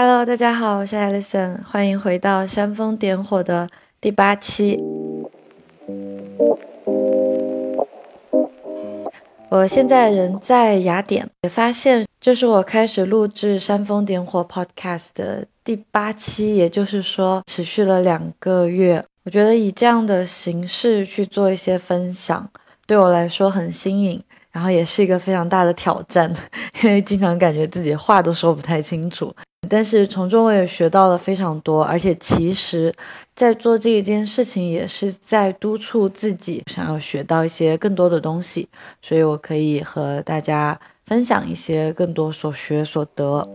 Hello，大家好，我是 Alison，欢迎回到煽风点火的第八期。我现在人在雅典，也发现这是我开始录制煽风点火 Podcast 的第八期，也就是说持续了两个月。我觉得以这样的形式去做一些分享，对我来说很新颖。然后也是一个非常大的挑战，因为经常感觉自己话都说不太清楚。但是从中我也学到了非常多，而且其实，在做这一件事情也是在督促自己，想要学到一些更多的东西，所以我可以和大家分享一些更多所学所得。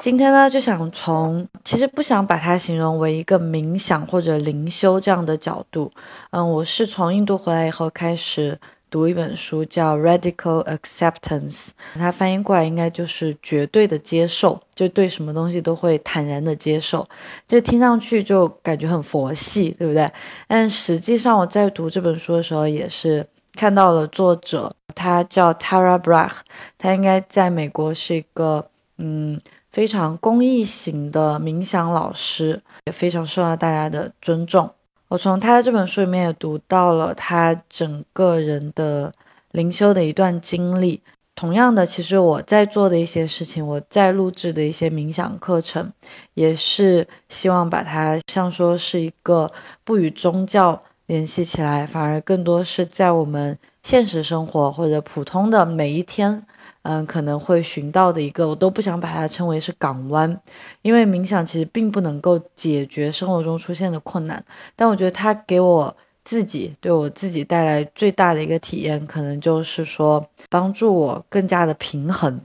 今天呢，就想从其实不想把它形容为一个冥想或者灵修这样的角度。嗯，我是从印度回来以后开始读一本书，叫《Radical Acceptance》，它翻译过来应该就是绝对的接受，就对什么东西都会坦然的接受。就听上去就感觉很佛系，对不对？但实际上我在读这本书的时候，也是看到了作者，他叫 Tara Brach，他应该在美国是一个嗯。非常公益型的冥想老师，也非常受到大家的尊重。我从他的这本书里面也读到了他整个人的灵修的一段经历。同样的，其实我在做的一些事情，我在录制的一些冥想课程，也是希望把它像说是一个不与宗教联系起来，反而更多是在我们现实生活或者普通的每一天。嗯，可能会寻到的一个，我都不想把它称为是港湾，因为冥想其实并不能够解决生活中出现的困难，但我觉得它给我自己对我自己带来最大的一个体验，可能就是说帮助我更加的平衡，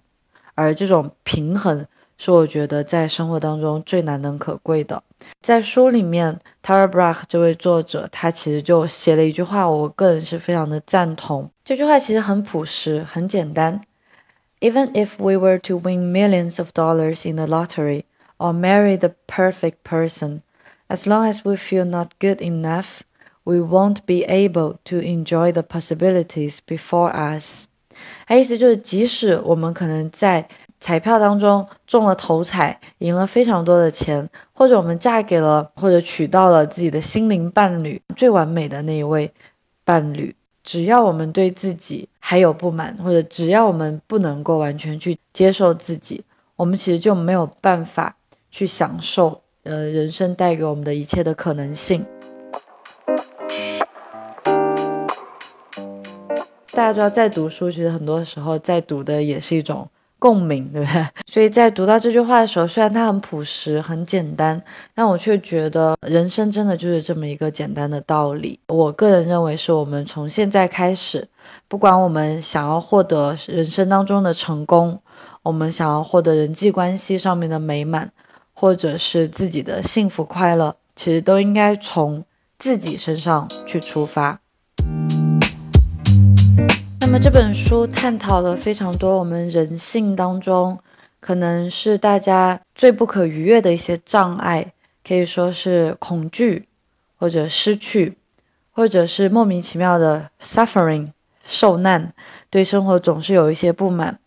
而这种平衡是我觉得在生活当中最难能可贵的。在书里面，Tara Brach 这位作者他其实就写了一句话，我个人是非常的赞同。这句话其实很朴实，很简单。Even if we were to win millions of dollars in the lottery or marry the perfect person, as long as we feel not good enough, we won't be able to enjoy the possibilities before us。他意思就是，即使我们可能在彩票当中中了头彩，赢了非常多的钱，或者我们嫁给了或者娶到了自己的心灵伴侣，最完美的那一位伴侣。 只要我们对自己还有不满，或者只要我们不能够完全去接受自己，我们其实就没有办法去享受呃人生带给我们的一切的可能性。大家知道，在读书，其实很多时候在读的也是一种。共鸣，对不对？所以在读到这句话的时候，虽然它很朴实、很简单，但我却觉得人生真的就是这么一个简单的道理。我个人认为，是我们从现在开始，不管我们想要获得人生当中的成功，我们想要获得人际关系上面的美满，或者是自己的幸福快乐，其实都应该从自己身上去出发。那么这本书探讨了非常多我们人性当中可能是大家最不可逾越的一些障碍，可以说是恐惧，或者失去，或者是莫名其妙的 suffering 受难，对生活总是有一些不满。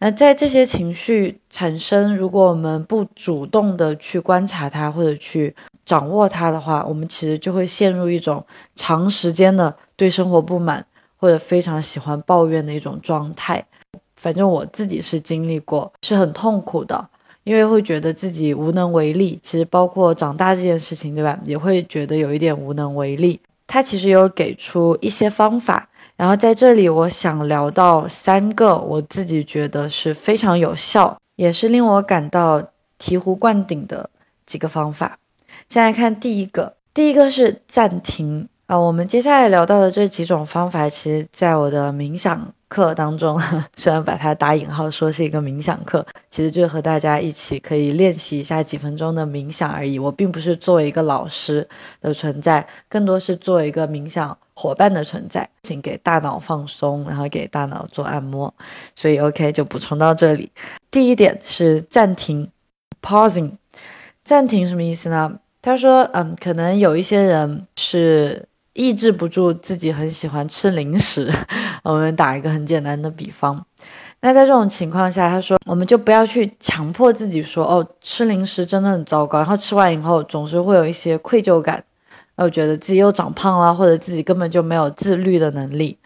那在这些情绪产生，如果我们不主动的去观察它或者去掌握它的话，我们其实就会陷入一种长时间的对生活不满。或者非常喜欢抱怨的一种状态，反正我自己是经历过，是很痛苦的，因为会觉得自己无能为力。其实包括长大这件事情，对吧？也会觉得有一点无能为力。他其实有给出一些方法，然后在这里我想聊到三个我自己觉得是非常有效，也是令我感到醍醐灌顶的几个方法。先来看第一个，第一个是暂停。啊，我们接下来聊到的这几种方法，其实在我的冥想课当中，虽然把它打引号说是一个冥想课，其实就是和大家一起可以练习一下几分钟的冥想而已。我并不是作为一个老师的存在，更多是作为一个冥想伙伴的存在，请给大脑放松，然后给大脑做按摩。所以 OK 就补充到这里。第一点是暂停，pausing，暂停什么意思呢？他说，嗯，可能有一些人是。抑制不住自己很喜欢吃零食，我们打一个很简单的比方，那在这种情况下，他说我们就不要去强迫自己说哦，吃零食真的很糟糕，然后吃完以后总是会有一些愧疚感，呃，觉得自己又长胖了，或者自己根本就没有自律的能力。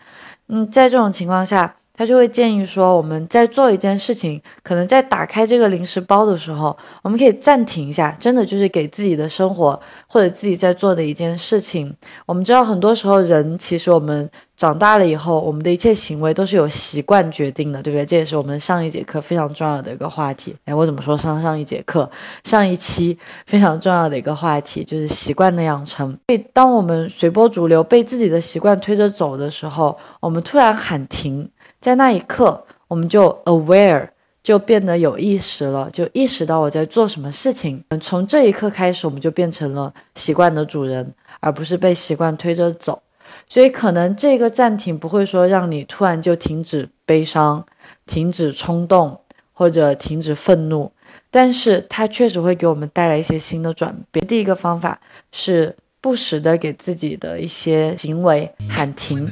嗯，在这种情况下。他就会建议说，我们在做一件事情，可能在打开这个零食包的时候，我们可以暂停一下，真的就是给自己的生活或者自己在做的一件事情。我们知道，很多时候人其实我们长大了以后，我们的一切行为都是由习惯决定的，对不对？这也是我们上一节课非常重要的一个话题。哎，我怎么说上上一节课、上一期非常重要的一个话题就是习惯的养成。所以，当我们随波逐流，被自己的习惯推着走的时候，我们突然喊停。在那一刻，我们就 aware，就变得有意识了，就意识到我在做什么事情。从这一刻开始，我们就变成了习惯的主人，而不是被习惯推着走。所以，可能这个暂停不会说让你突然就停止悲伤、停止冲动或者停止愤怒，但是它确实会给我们带来一些新的转变。第一个方法是不时的给自己的一些行为喊停。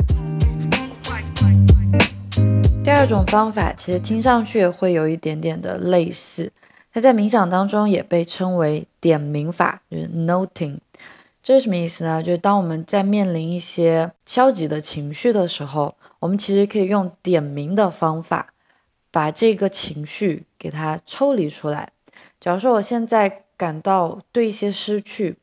第二种方法其实听上去会有一点点的类似，它在冥想当中也被称为点名法，就是 noting。这是什么意思呢？就是当我们在面临一些消极的情绪的时候，我们其实可以用点名的方法，把这个情绪给它抽离出来。假如说我现在感到对一些失去，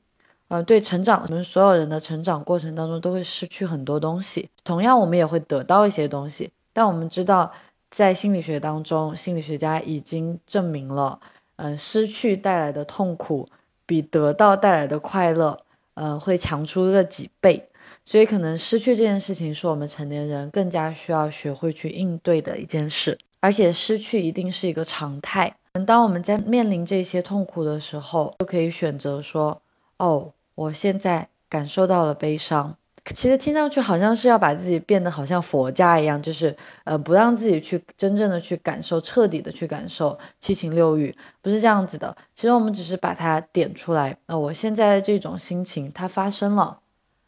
呃，对成长，我们所有人的成长过程当中都会失去很多东西，同样我们也会得到一些东西。但我们知道，在心理学当中，心理学家已经证明了，嗯，失去带来的痛苦比得到带来的快乐，嗯，会强出个几倍。所以，可能失去这件事情是我们成年人更加需要学会去应对的一件事。而且，失去一定是一个常态。当我们在面临这些痛苦的时候，就可以选择说：“哦，我现在感受到了悲伤。”其实听上去好像是要把自己变得好像佛家一样，就是呃不让自己去真正的去感受，彻底的去感受七情六欲，不是这样子的。其实我们只是把它点出来，呃，我现在的这种心情它发生了，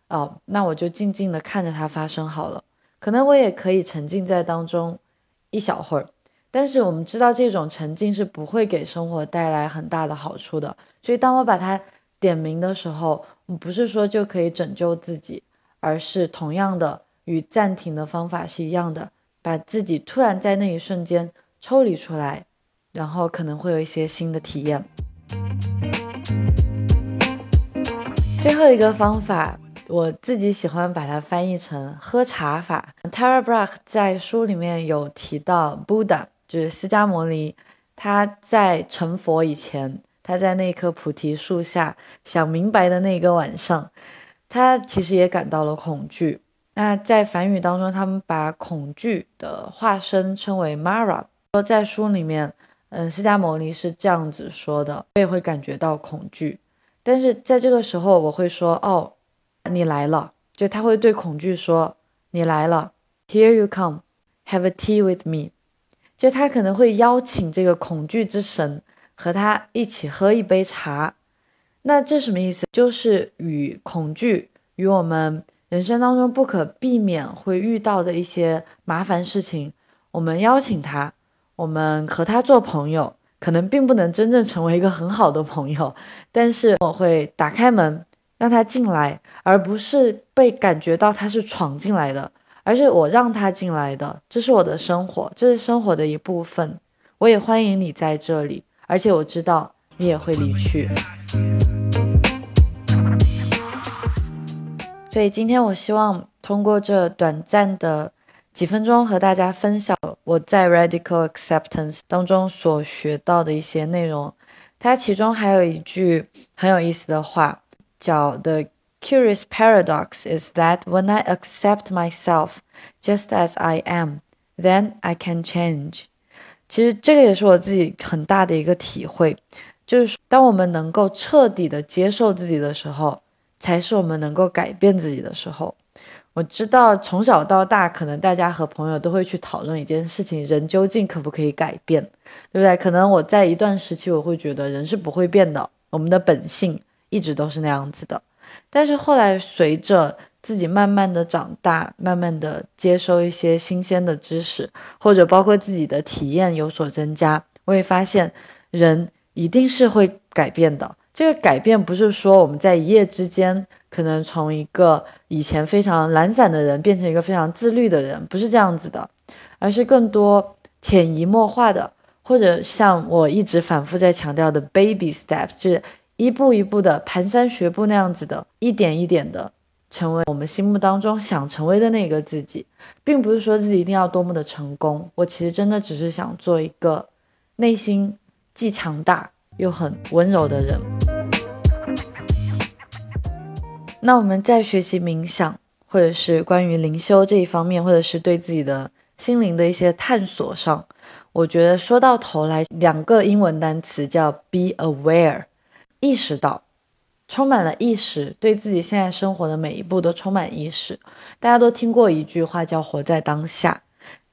哦，那我就静静的看着它发生好了。可能我也可以沉浸在当中一小会儿，但是我们知道这种沉浸是不会给生活带来很大的好处的。所以当我把它点名的时候，不是说就可以拯救自己。而是同样的，与暂停的方法是一样的，把自己突然在那一瞬间抽离出来，然后可能会有一些新的体验。最后一个方法，我自己喜欢把它翻译成喝茶法。Tara Brach 在书里面有提到，Buddha 就是释迦牟尼，他在成佛以前，他在那棵菩提树下想明白的那个晚上。他其实也感到了恐惧。那在梵语当中，他们把恐惧的化身称为 Mara。说在书里面，嗯，释迦牟尼是这样子说的：我也会感觉到恐惧，但是在这个时候，我会说：“哦，你来了。”就他会对恐惧说：“你来了，Here you come, have a tea with me。”就他可能会邀请这个恐惧之神和他一起喝一杯茶。那这什么意思？就是与恐惧与我们人生当中不可避免会遇到的一些麻烦事情，我们邀请他，我们和他做朋友，可能并不能真正成为一个很好的朋友，但是我会打开门让他进来，而不是被感觉到他是闯进来的，而是我让他进来的，这是我的生活，这是生活的一部分，我也欢迎你在这里，而且我知道你也会离去。所以今天我希望通过这短暂的几分钟和大家分享我在 Radical Acceptance 当中所学到的一些内容。它其中还有一句很有意思的话，叫 The curious paradox is that when I accept myself just as I am, then I can change。其实这个也是我自己很大的一个体会，就是当我们能够彻底的接受自己的时候。才是我们能够改变自己的时候。我知道从小到大，可能大家和朋友都会去讨论一件事情：人究竟可不可以改变，对不对？可能我在一段时期，我会觉得人是不会变的，我们的本性一直都是那样子的。但是后来，随着自己慢慢的长大，慢慢的接收一些新鲜的知识，或者包括自己的体验有所增加，我会发现人一定是会改变的。这个改变不是说我们在一夜之间可能从一个以前非常懒散的人变成一个非常自律的人，不是这样子的，而是更多潜移默化的，或者像我一直反复在强调的 baby steps，就是一步一步的蹒跚学步那样子的，一点一点的。成为我们心目当中想成为的那个自己，并不是说自己一定要多么的成功。我其实真的只是想做一个内心既强大又很温柔的人。那我们在学习冥想，或者是关于灵修这一方面，或者是对自己的心灵的一些探索上，我觉得说到头来，两个英文单词叫 be aware，意识到。充满了意识，对自己现在生活的每一步都充满意识。大家都听过一句话叫“活在当下”，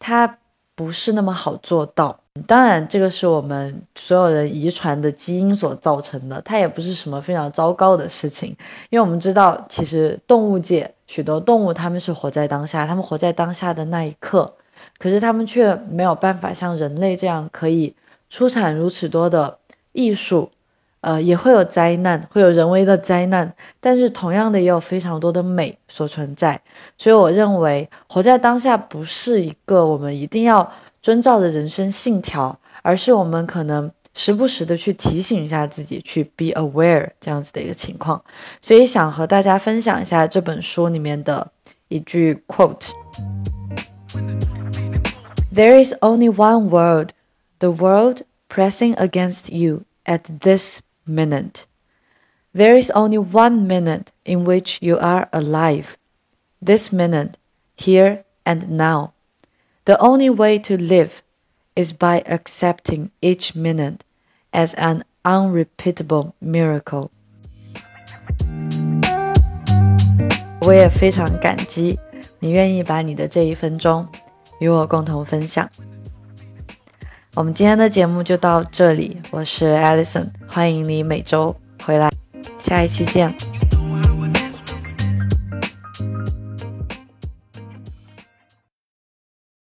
它不是那么好做到。当然，这个是我们所有人遗传的基因所造成的，它也不是什么非常糟糕的事情。因为我们知道，其实动物界许多动物它们是活在当下，它们活在当下的那一刻，可是它们却没有办法像人类这样可以出产如此多的艺术。呃，也会有灾难，会有人为的灾难，但是同样的也有非常多的美所存在。所以我认为，活在当下不是一个我们一定要遵照的人生信条，而是我们可能时不时的去提醒一下自己，去 be aware 这样子的一个情况。所以想和大家分享一下这本书里面的一句 quote：There is only one world, the world pressing against you at this. minute. There is only one minute in which you are alive. This minute, here and now. The only way to live is by accepting each minute as an unrepeatable miracle. 我也非常感激你愿意把你的这一分钟与我共同分享。 我们今天的节目就到这里，我是 Alison，欢迎你每周回来，下一期见。